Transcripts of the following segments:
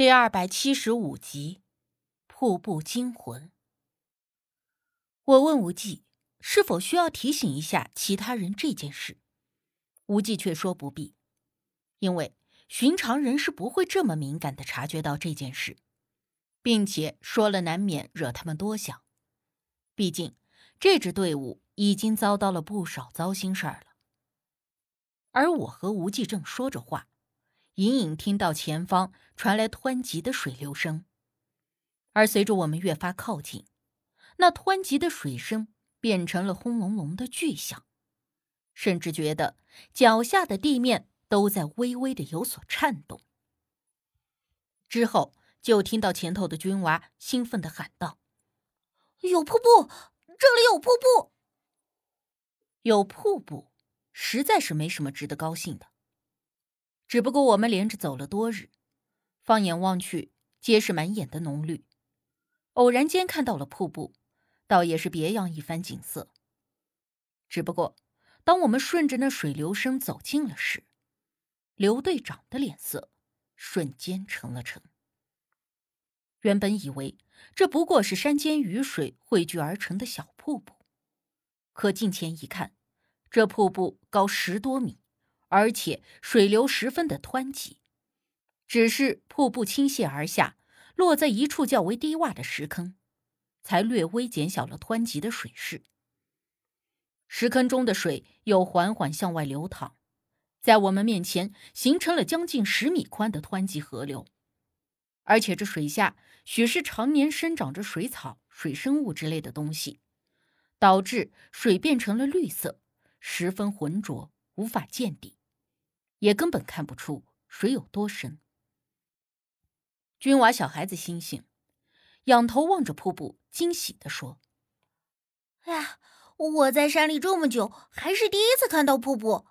第二百七十五集，瀑布惊魂。我问无忌是否需要提醒一下其他人这件事，无忌却说不必，因为寻常人是不会这么敏感的察觉到这件事，并且说了难免惹他们多想。毕竟这支队伍已经遭到了不少糟心事儿了。而我和无忌正说着话。隐隐听到前方传来湍急的水流声，而随着我们越发靠近，那湍急的水声变成了轰隆隆的巨响，甚至觉得脚下的地面都在微微的有所颤动。之后就听到前头的军娃兴奋的喊道：“有瀑布，这里有瀑布！有瀑布，实在是没什么值得高兴的。”只不过我们连着走了多日，放眼望去，皆是满眼的浓绿。偶然间看到了瀑布，倒也是别样一番景色。只不过，当我们顺着那水流声走近了时，刘队长的脸色瞬间沉了沉。原本以为这不过是山间雨水汇聚而成的小瀑布，可近前一看，这瀑布高十多米。而且水流十分的湍急，只是瀑布倾泻而下，落在一处较为低洼的石坑，才略微减小了湍急的水势。石坑中的水又缓缓向外流淌，在我们面前形成了将近十米宽的湍急河流，而且这水下许是常年生长着水草、水生物之类的东西，导致水变成了绿色，十分浑浊，无法见底。也根本看不出水有多深。军娃小孩子心性，仰头望着瀑布，惊喜地说：“哎呀，我在山里这么久，还是第一次看到瀑布。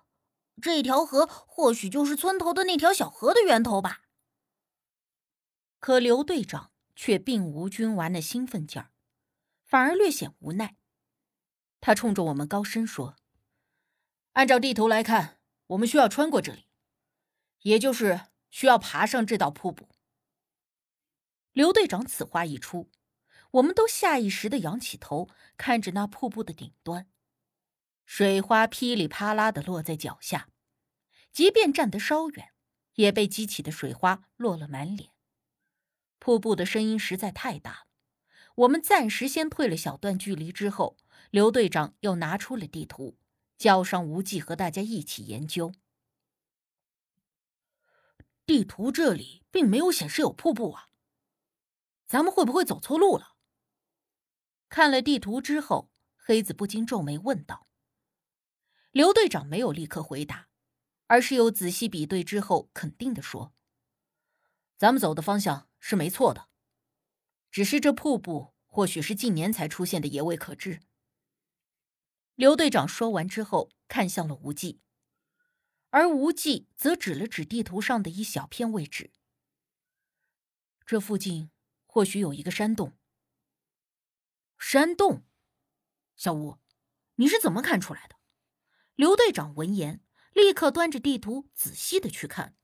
这条河或许就是村头的那条小河的源头吧。”可刘队长却并无军娃那兴奋劲儿，反而略显无奈。他冲着我们高声说：“按照地图来看。”我们需要穿过这里，也就是需要爬上这道瀑布。刘队长此话一出，我们都下意识的仰起头，看着那瀑布的顶端，水花噼里啪啦的落在脚下，即便站得稍远，也被激起的水花落了满脸。瀑布的声音实在太大了，我们暂时先退了小段距离之后，刘队长又拿出了地图。叫上无忌和大家一起研究。地图这里并没有显示有瀑布啊，咱们会不会走错路了？看了地图之后，黑子不禁皱眉问道。刘队长没有立刻回答，而是又仔细比对之后，肯定的说：“咱们走的方向是没错的，只是这瀑布或许是近年才出现的，也未可知。”刘队长说完之后，看向了无忌，而无忌则指了指地图上的一小片位置。这附近或许有一个山洞。山洞，小吴，你是怎么看出来的？刘队长闻言，立刻端着地图仔细的去看，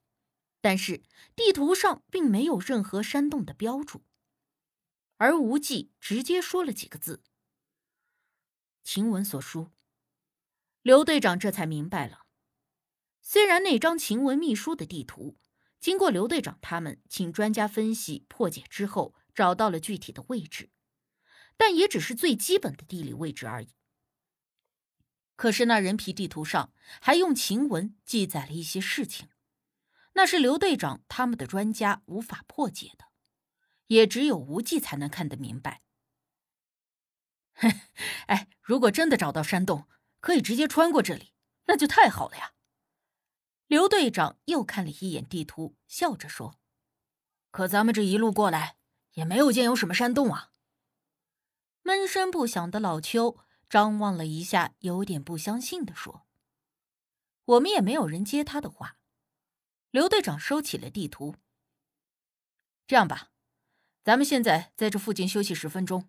但是地图上并没有任何山洞的标注，而无忌直接说了几个字。晴雯所书，刘队长这才明白了。虽然那张晴雯秘书的地图，经过刘队长他们请专家分析破解之后，找到了具体的位置，但也只是最基本的地理位置而已。可是那人皮地图上还用晴雯记载了一些事情，那是刘队长他们的专家无法破解的，也只有无忌才能看得明白。哎，如果真的找到山洞，可以直接穿过这里，那就太好了呀！刘队长又看了一眼地图，笑着说：“可咱们这一路过来，也没有见有什么山洞啊。”闷声不响的老邱张望了一下，有点不相信的说：“我们也没有人接他的话。”刘队长收起了地图。这样吧，咱们现在在这附近休息十分钟。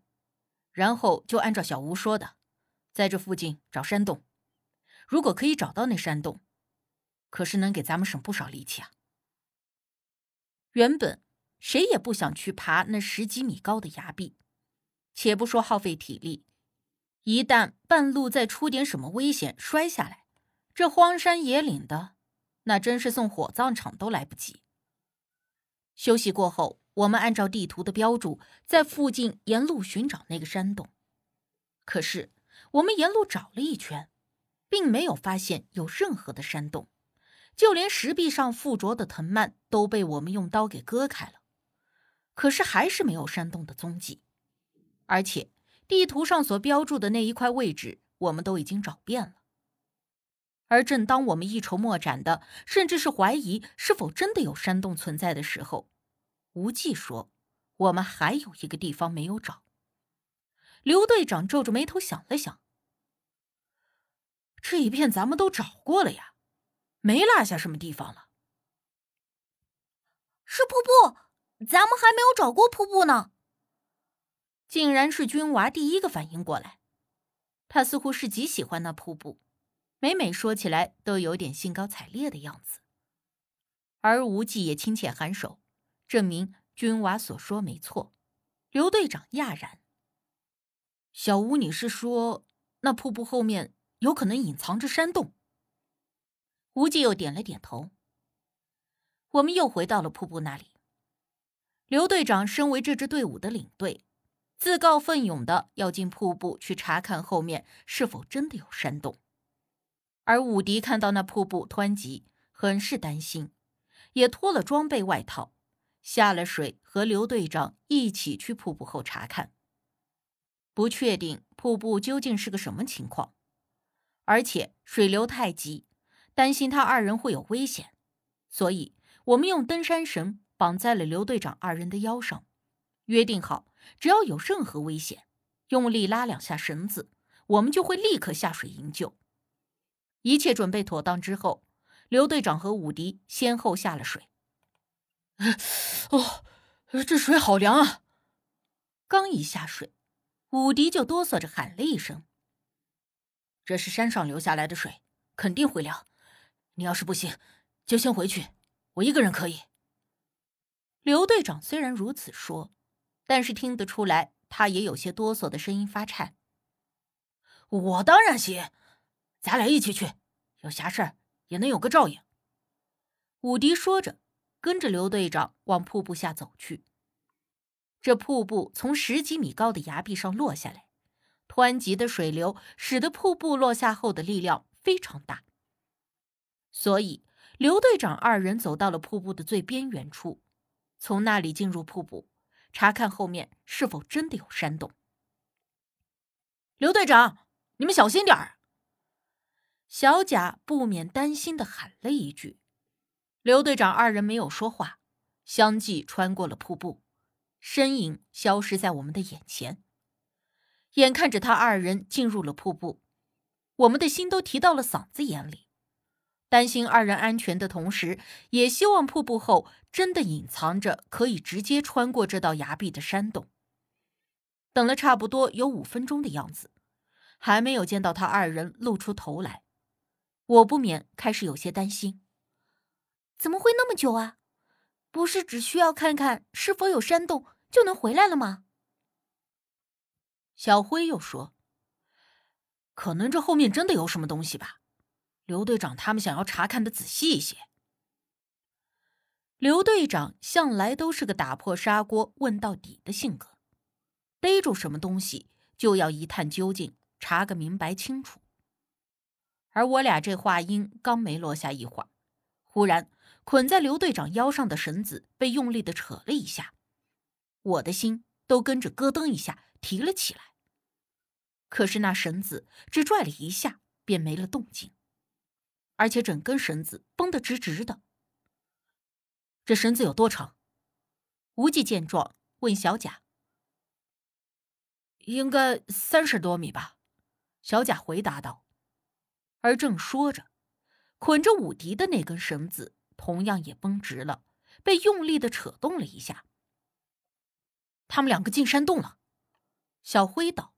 然后就按照小吴说的，在这附近找山洞。如果可以找到那山洞，可是能给咱们省不少力气啊。原本谁也不想去爬那十几米高的崖壁，且不说耗费体力，一旦半路再出点什么危险摔下来，这荒山野岭的，那真是送火葬场都来不及。休息过后，我们按照地图的标注，在附近沿路寻找那个山洞。可是我们沿路找了一圈，并没有发现有任何的山洞，就连石壁上附着的藤蔓都被我们用刀给割开了。可是还是没有山洞的踪迹，而且地图上所标注的那一块位置，我们都已经找遍了。而正当我们一筹莫展的，甚至是怀疑是否真的有山洞存在的时候，无忌说：“我们还有一个地方没有找。”刘队长皱着眉头想了想：“这一片咱们都找过了呀，没落下什么地方了。”是瀑布。咱们还没有找过瀑布呢，竟然是军娃第一个反应过来。他似乎是极喜欢那瀑布，每每说起来都有点兴高采烈的样子。而无忌也亲切颔首，证明军娃所说没错。刘队长讶然：“小吴，你是说那瀑布后面有可能隐藏着山洞？”无忌又点了点头。我们又回到了瀑布那里。刘队长身为这支队伍的领队，自告奋勇的要进瀑布去查看后面是否真的有山洞。而武迪看到那瀑布湍急，很是担心，也脱了装备外套，下了水，和刘队长一起去瀑布后查看。不确定瀑布究竟是个什么情况，而且水流太急，担心他二人会有危险，所以我们用登山绳。绑在了刘队长二人的腰上，约定好，只要有任何危险，用力拉两下绳子，我们就会立刻下水营救。一切准备妥当之后，刘队长和武迪先后下了水。哦，这水好凉啊！刚一下水，武迪就哆嗦着喊了一声：“这是山上流下来的水，肯定会凉。你要是不行，就先回去，我一个人可以。”刘队长虽然如此说，但是听得出来，他也有些哆嗦的声音发颤。我当然行，咱俩一起去，有啥事儿也能有个照应。武迪说着，跟着刘队长往瀑布下走去。这瀑布从十几米高的崖壁上落下来，湍急的水流使得瀑布落下后的力量非常大，所以刘队长二人走到了瀑布的最边缘处。从那里进入瀑布，查看后面是否真的有山洞。刘队长，你们小心点儿！小贾不免担心的喊了一句。刘队长二人没有说话，相继穿过了瀑布，身影消失在我们的眼前。眼看着他二人进入了瀑布，我们的心都提到了嗓子眼里。担心二人安全的同时，也希望瀑布后真的隐藏着可以直接穿过这道崖壁的山洞。等了差不多有五分钟的样子，还没有见到他二人露出头来，我不免开始有些担心：怎么会那么久啊？不是只需要看看是否有山洞就能回来了吗？小辉又说：“可能这后面真的有什么东西吧。”刘队长他们想要查看的仔细一些。刘队长向来都是个打破砂锅问到底的性格，逮住什么东西就要一探究竟，查个明白清楚。而我俩这话音刚没落下一会儿，忽然捆在刘队长腰上的绳子被用力的扯了一下，我的心都跟着咯噔一下提了起来。可是那绳子只拽了一下，便没了动静。而且整根绳子绷得直直的。这绳子有多长？无忌见状问小贾：“应该三十多米吧？”小贾回答道。而正说着，捆着武迪的那根绳子同样也绷直了，被用力的扯动了一下。他们两个进山洞了。小辉道：“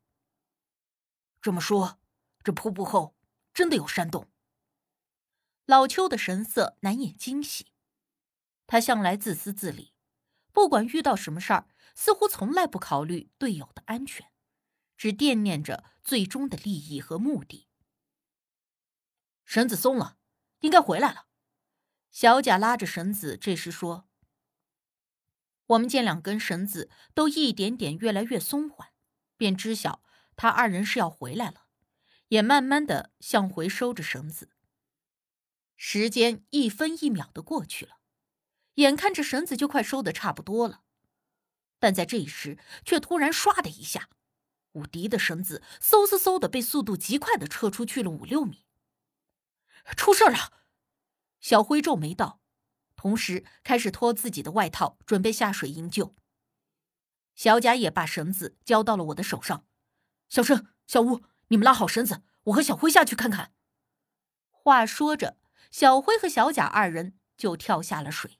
这么说，这瀑布后真的有山洞？”老邱的神色难掩惊喜，他向来自私自利，不管遇到什么事儿，似乎从来不考虑队友的安全，只惦念着最终的利益和目的。绳子松了，应该回来了。小贾拉着绳子，这时说：“我们见两根绳子都一点点越来越松缓，便知晓他二人是要回来了，也慢慢的向回收着绳子。时间一分一秒的过去了。”眼看着绳子就快收的差不多了，但在这一时却突然唰的一下，武迪的绳子嗖嗖嗖的被速度极快的撤出去了五六米。出事了！小辉皱眉道，同时开始脱自己的外套，准备下水营救。小贾也把绳子交到了我的手上，小申、小吴，你们拉好绳子，我和小辉下去看看。话说着，小辉和小贾二人就跳下了水。